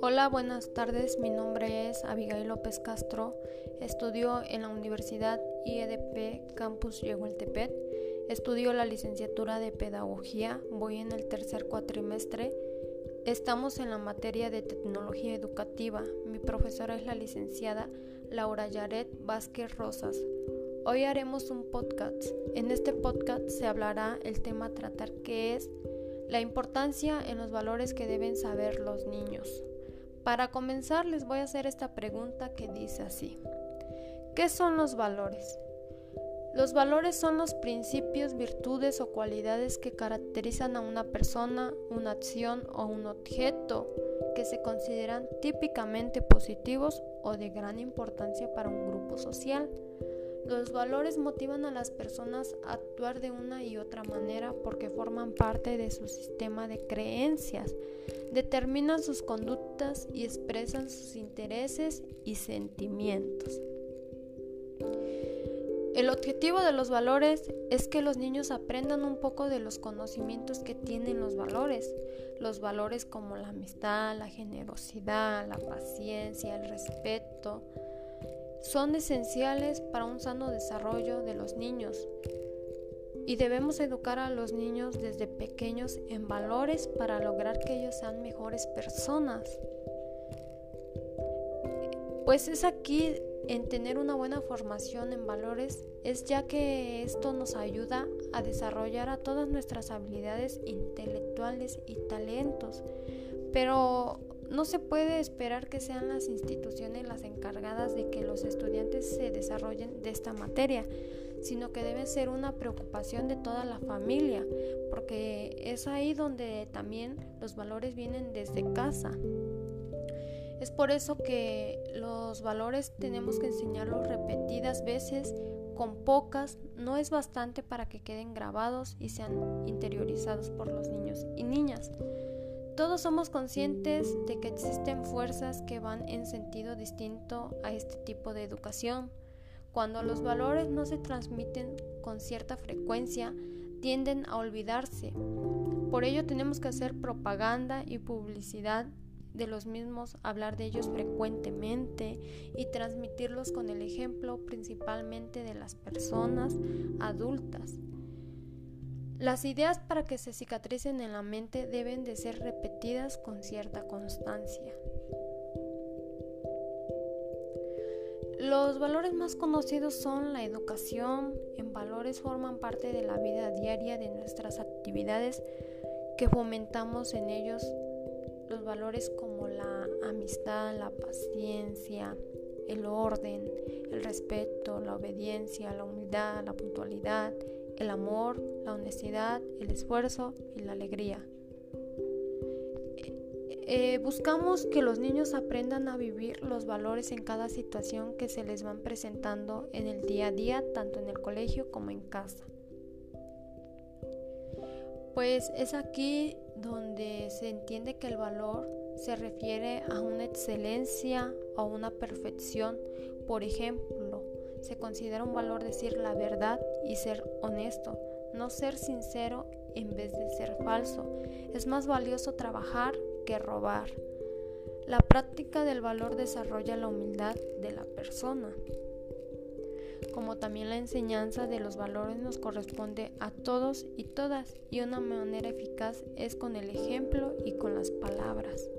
Hola, buenas tardes. Mi nombre es Abigail López Castro. Estudio en la Universidad IEDP Campus Yehueltepet. Estudio la licenciatura de Pedagogía. Voy en el tercer cuatrimestre. Estamos en la materia de tecnología educativa. Mi profesora es la licenciada Laura Yaret Vázquez Rosas. Hoy haremos un podcast. En este podcast se hablará el tema tratar que es la importancia en los valores que deben saber los niños. Para comenzar les voy a hacer esta pregunta que dice así. ¿Qué son los valores? Los valores son los principios, virtudes o cualidades que caracterizan a una persona, una acción o un objeto que se consideran típicamente positivos o de gran importancia para un grupo social. Los valores motivan a las personas a actuar de una y otra manera porque forman parte de su sistema de creencias, determinan sus conductas y expresan sus intereses y sentimientos. El objetivo de los valores es que los niños aprendan un poco de los conocimientos que tienen los valores, los valores como la amistad, la generosidad, la paciencia, el respeto, son esenciales para un sano desarrollo de los niños y debemos educar a los niños desde pequeños en valores para lograr que ellos sean mejores personas. Pues es aquí en tener una buena formación en valores, es ya que esto nos ayuda a desarrollar a todas nuestras habilidades intelectuales y talentos. Pero no se puede esperar que sean las instituciones las encargadas de que los estudiantes se desarrollen de esta materia, sino que debe ser una preocupación de toda la familia, porque es ahí donde también los valores vienen desde casa. Es por eso que los valores tenemos que enseñarlos repetidas veces, con pocas, no es bastante para que queden grabados y sean interiorizados por los niños y niñas. Todos somos conscientes de que existen fuerzas que van en sentido distinto a este tipo de educación. Cuando los valores no se transmiten con cierta frecuencia, tienden a olvidarse. Por ello tenemos que hacer propaganda y publicidad de los mismos, hablar de ellos frecuentemente y transmitirlos con el ejemplo principalmente de las personas adultas. Las ideas para que se cicatricen en la mente deben de ser repetidas con cierta constancia. Los valores más conocidos son la educación, en valores forman parte de la vida diaria de nuestras actividades que fomentamos en ellos los valores como la amistad, la paciencia, el orden, el respeto, la obediencia, la humildad, la puntualidad, el amor, la honestidad, el esfuerzo y la alegría. Eh, buscamos que los niños aprendan a vivir los valores en cada situación que se les van presentando en el día a día, tanto en el colegio como en casa. Pues es aquí donde se entiende que el valor se refiere a una excelencia o una perfección. Por ejemplo, se considera un valor decir la verdad y ser honesto, no ser sincero en vez de ser falso. Es más valioso trabajar que robar. La práctica del valor desarrolla la humildad de la persona. Como también la enseñanza de los valores nos corresponde a todos y todas y una manera eficaz es con el ejemplo y con las palabras.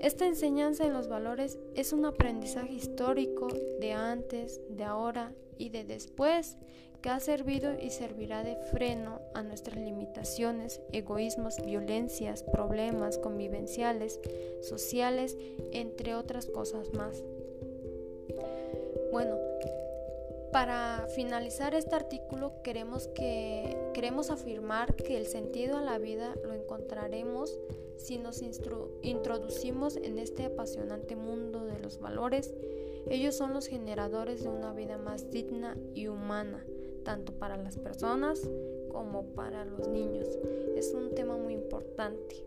Esta enseñanza en los valores es un aprendizaje histórico de antes, de ahora y de después que ha servido y servirá de freno a nuestras limitaciones, egoísmos, violencias, problemas convivenciales, sociales, entre otras cosas más. Bueno, para finalizar este artículo queremos, que, queremos afirmar que el sentido a la vida lo encontraremos si nos introducimos en este apasionante mundo de los valores. Ellos son los generadores de una vida más digna y humana, tanto para las personas como para los niños. Es un tema muy importante.